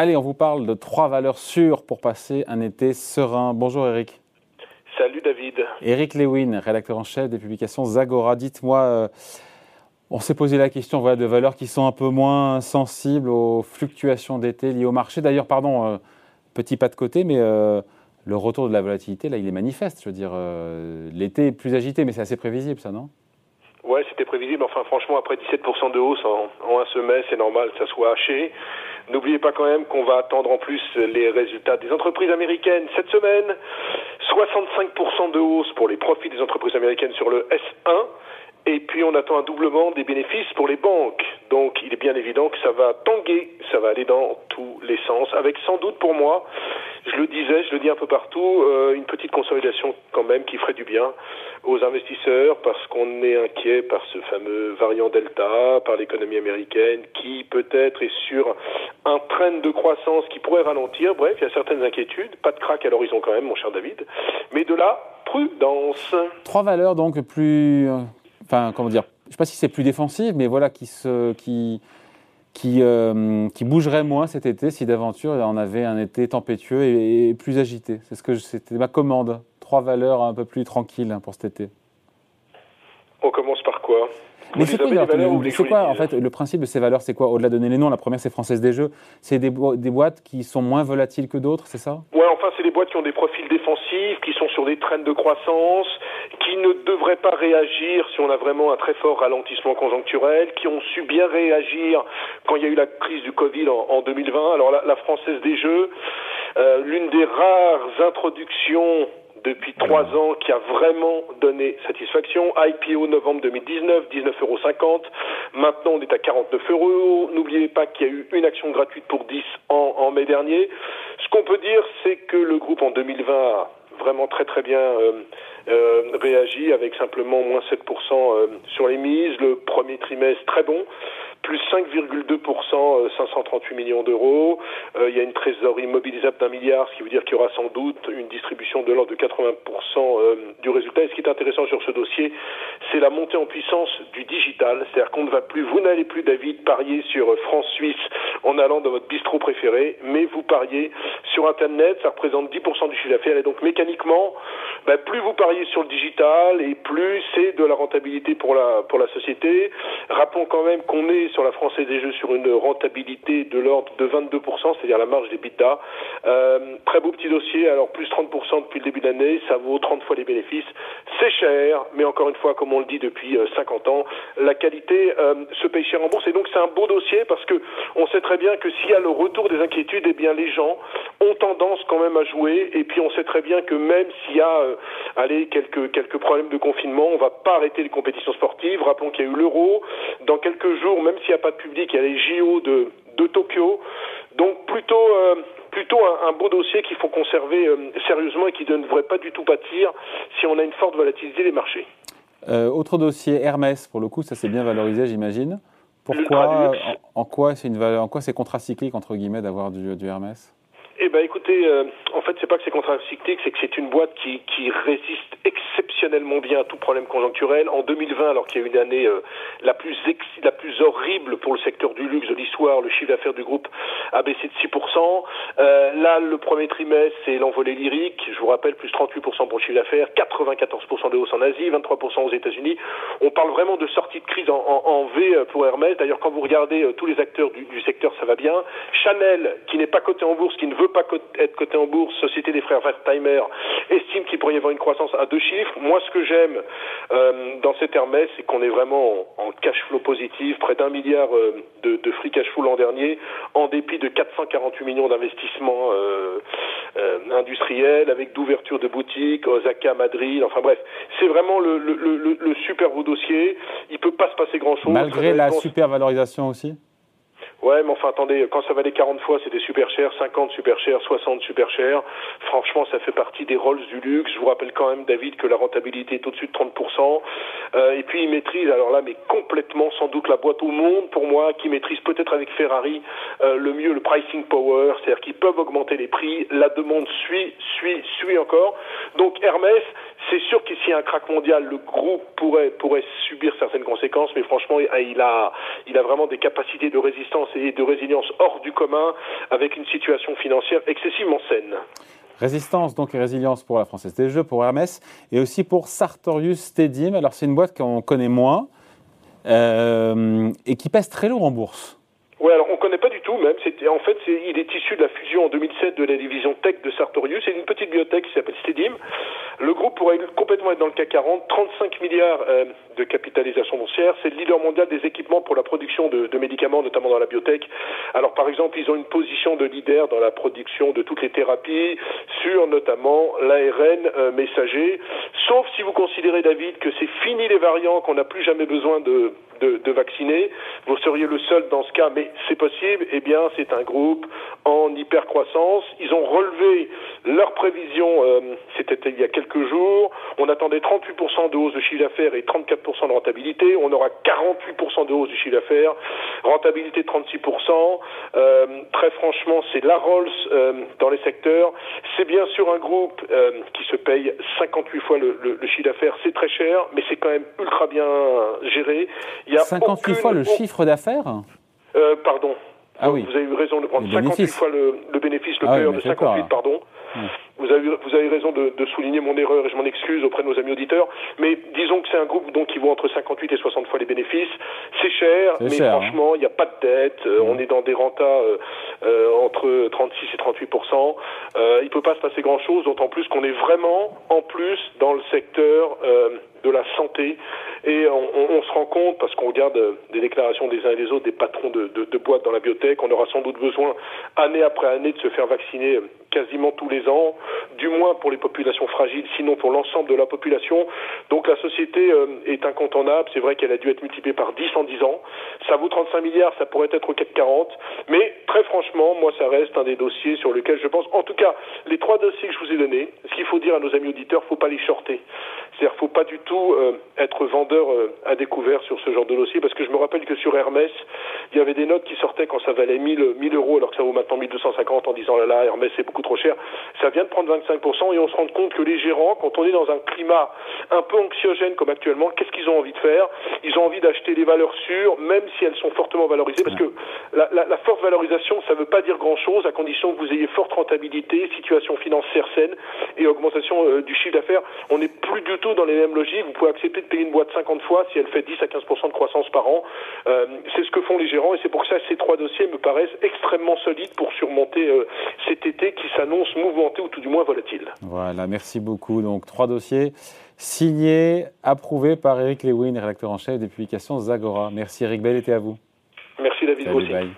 Allez, on vous parle de trois valeurs sûres pour passer un été serein. Bonjour Eric. Salut David. Eric Lewin, rédacteur en chef des publications Zagora. Dites-moi, euh, on s'est posé la question voilà, de valeurs qui sont un peu moins sensibles aux fluctuations d'été liées au marché. D'ailleurs, pardon, euh, petit pas de côté, mais euh, le retour de la volatilité, là, il est manifeste. Je veux dire, l'été est plus agité, mais c'est assez prévisible, ça, non? Ouais, c'était prévisible. Enfin, franchement, après 17% de hausse en, en un semestre, c'est normal que ça soit haché. N'oubliez pas quand même qu'on va attendre en plus les résultats des entreprises américaines cette semaine. 65% de hausse pour les profits des entreprises américaines sur le S1. Et puis on attend un doublement des bénéfices pour les banques. Donc il est bien évident que ça va tanguer, ça va aller dans tous les sens, avec sans doute pour moi je le disais, je le dis un peu partout, euh, une petite consolidation quand même qui ferait du bien aux investisseurs parce qu'on est inquiet par ce fameux variant Delta, par l'économie américaine qui peut-être est sur un train de croissance qui pourrait ralentir. Bref, il y a certaines inquiétudes, pas de crack à l'horizon quand même, mon cher David, mais de la prudence. Trois valeurs donc plus, enfin comment dire, je ne sais pas si c'est plus défensive, mais voilà qui se, qui qui, euh, qui bougerait moins cet été si d'aventure on avait un été tempétueux et, plus agité. C'est ce que c'était ma commande. Trois valeurs un peu plus tranquilles hein, pour cet été. On commence par quoi? Mais c'est quoi, en fait, le principe de ces valeurs C'est quoi Au-delà de donner les noms, la première c'est Française des Jeux. C'est des, des, boîtes qui sont moins volatiles que d'autres, c'est ça? Ouais, enfin c'est des boîtes qui ont des profils défensifs, qui sont sur des traînes de croissance, qui ne devraient pas réagir si on a vraiment un très fort ralentissement conjoncturel, qui ont su bien réagir quand il y a eu la crise du Covid en, 2020. Alors la, Française des Jeux, euh, l'une des rares introductions depuis trois ans qui a vraiment donné satisfaction. IPO novembre 2019, 19,50 euros. Maintenant, on est à 49 euros. N'oubliez pas qu'il y a eu une action gratuite pour 10 en, en mai dernier. Ce qu'on peut dire, c'est que le groupe en 2020 a vraiment très très bien euh, euh, réagi avec simplement moins 7% euh, sur les mises. Le premier trimestre très bon plus 5,2%, 538 millions d'euros. il y a une trésorerie mobilisable d'un milliard, ce qui veut dire qu'il y aura sans doute une distribution de l'ordre de 80% du résultat. Et ce qui est intéressant sur ce dossier, c'est la montée en puissance du digital. C'est-à-dire qu'on ne va plus, vous n'allez plus, David, parier sur France-Suisse en allant dans votre bistrot préféré, mais vous pariez sur Internet, ça représente 10% du chiffre d'affaires. Et donc mécaniquement, ben, plus vous pariez sur le digital et plus c'est de la rentabilité pour la, pour la société. Rappelons quand même qu'on est sur la Française des Jeux sur une rentabilité de l'ordre de 22%, c'est-à-dire la marge des bidas. Euh, très beau petit dossier, alors plus 30% depuis le début de l'année, ça vaut 30 fois les bénéfices. C'est cher, mais encore une fois, comme on le dit depuis 50 euh, ans, la qualité euh, se paye cher en bourse. Et donc c'est un beau dossier parce que on sait très bien que s'il y a le retour des inquiétudes, eh bien les gens ont tendance quand même à jouer. Et puis on sait très bien que même s'il y a, allez, quelques quelques problèmes de confinement, on va pas arrêter les compétitions sportives. Rappelons qu'il y a eu l'Euro. Dans quelques jours, même s'il n'y a pas de public, il y a les JO de de Tokyo. Donc plutôt euh, plutôt un, beau dossier qu'il faut conserver euh, sérieusement et qui ne devrait pas du tout pâtir si on a une forte volatilité des marchés. autre dossier, Hermès, pour le coup, ça s'est bien valorisé, j'imagine. Pourquoi, en, quoi c'est une valeur, en quoi c'est contracyclique entre guillemets d'avoir du, du Hermès? Eh ben, écoutez, euh, en fait, c'est pas que c'est contracyclique, c'est que c'est une boîte qui, qui résiste exceptionnellement bien à tout problème conjoncturel. En 2020, alors qu'il y a eu une année euh, la plus la plus horrible pour le secteur du luxe de l'histoire, le chiffre d'affaires du groupe a baissé de 6%. Euh, là, le premier trimestre, c'est l'envolée lyrique. Je vous rappelle, plus 38% pour le chiffre d'affaires, 94% de hausse en Asie, 23% aux États-Unis. On parle vraiment de sortie de crise en, en, en V pour Hermès. D'ailleurs, quand vous regardez tous les acteurs du, du secteur, ça va bien. Chanel, qui n'est pas coté en bourse, qui ne veut pas être coté en bourse, Société des frères Wertheimer estime qu'il pourrait y avoir une croissance à deux chiffres. Moi, ce que j'aime euh, dans cet Hermès, c'est qu'on est vraiment en, cash flow positif, près d'un milliard euh, de, de, free cash flow l'an dernier, en dépit de 448 millions d'investissements euh, euh, industriels, avec d'ouverture de boutiques, Osaka, Madrid, enfin bref, c'est vraiment le, le, le, le, super beau dossier. Il peut pas se passer grand-chose. Malgré la super valorisation aussi? Ouais, mais enfin, attendez, quand ça valait 40 fois, c'était super cher, 50 super cher, 60 super cher. Franchement, ça fait partie des rôles du luxe. Je vous rappelle quand même, David, que la rentabilité est au-dessus de 30%. Euh, et puis, il maîtrise, alors là, mais complètement, sans doute, la boîte au monde, pour moi, qui maîtrise peut-être avec Ferrari euh, le mieux le pricing power, c'est-à-dire qu'ils peuvent augmenter les prix. La demande suit, suit, suit encore. Donc, Hermès, c'est sûr qu'ici, un crack mondial, le groupe pourrait, pourrait subir certaines conséquences, mais franchement, il a, il a vraiment des capacités de résistance et de résilience hors du commun avec une situation financière excessivement saine. Résistance donc et résilience pour la Française des Jeux, pour Hermès et aussi pour Sartorius Stedim. Alors c'est une boîte qu'on connaît moins euh, et qui pèse très lourd en bourse. Oui, alors on ne connaît pas du tout même. En fait, il est issu de la fusion en 2007 de la division tech de Sartorius. C'est une petite biotech qui s'appelle Stedim. Pourrait complètement être dans le CAC 40. 35 milliards euh, de capitalisation boursière. C'est le leader mondial des équipements pour la production de, de, médicaments, notamment dans la biotech. Alors par exemple, ils ont une position de leader dans la production de toutes les thérapies, sur notamment l'ARN euh, messager. Sauf si vous considérez, David, que c'est fini les variants, qu'on n'a plus jamais besoin de de, vacciner. Vous seriez le seul dans ce cas, mais c'est possible. Eh bien, c'est un groupe en hypercroissance. Ils ont relevé leurs prévisions, euh, c'était il y a quelques jours. On attendait 38% de hausse de chiffre d'affaires et 34% de rentabilité. On aura 48% de hausse du chiffre d'affaires, rentabilité 36%. Euh, très franchement, c'est la Rolls euh, dans les secteurs. C'est bien sûr un groupe euh, qui se paye 58 fois le chiffre d'affaires. C'est très cher, mais c'est quand même ultra bien géré. Il y a 58 fois le chiffre d'affaires? Euh, Pardon. Ah oui. Vous avez eu raison de prendre 58 fois le, le bénéfice, le ah oui, de 58, pardon. Vous avez, vous avez raison de, de, souligner mon erreur et je m'en excuse auprès de nos amis auditeurs. Mais disons que c'est un groupe donc qui vaut entre 58 et 60 fois les bénéfices. C'est cher, mais cher, hein. franchement, il hein. n'y a pas de dette. Euh, mmh. On est dans des rentas euh, euh, entre 36 et 38% euh, Il peut pas se passer grand chose, d'autant plus qu'on est vraiment en plus dans le secteur de la santé. Et on, se rend compte parce qu'on regarde des déclarations des uns et des autres des patrons de, boîtes dans la biotech, on aura sans doute besoin année après année de se faire vacciner quasiment tous les ans du moins pour les populations fragiles, sinon pour l'ensemble de la population. Donc la société euh, est incontournable. C'est vrai qu'elle a dû être multipliée par 10 en 10 ans. Ça vaut 35 milliards, ça pourrait être au 440. Mais très franchement, moi, ça reste un des dossiers sur lesquels je pense. En tout cas, les trois dossiers que je vous ai donnés, ce qu'il faut dire à nos amis auditeurs, faut pas les shorter. C'est-à-dire, faut pas du tout euh, être vendeur euh, à découvert sur ce genre de dossier, parce que je me rappelle que sur Hermès, il y avait des notes qui sortaient quand ça valait 1000, 1000 euros, alors que ça vaut maintenant 1250 en disant là là, Hermès c'est beaucoup trop cher. Ça vient de prendre 25% et on se rend compte que les gérants, quand on est dans un climat un peu anxiogène comme actuellement, qu'est-ce qu'ils ont envie de faire? Ils ont envie d'acheter des valeurs sûres, même si elles sont fortement valorisées, parce que la, la, la forte valorisation, ça ne veut pas dire grand-chose, à condition que vous ayez forte rentabilité, situation financière saine et augmentation euh, du chiffre d'affaires. On n'est plus du tout dans les mêmes logiques. Vous pouvez accepter de payer une boîte 50 fois si elle fait 10 à 15% de croissance par an. Euh, c'est ce que font les gérants et c'est pour ça que ces trois dossiers me paraissent extrêmement solides pour surmonter euh, cet été qui s'annonce mouvementé ou tout du moins volatile. Voilà, merci beaucoup. Donc trois dossiers signés, approuvés par Eric Lewin, rédacteur en chef des publications Zagora. Merci Eric, bel été à vous. Merci David. Salut, bye.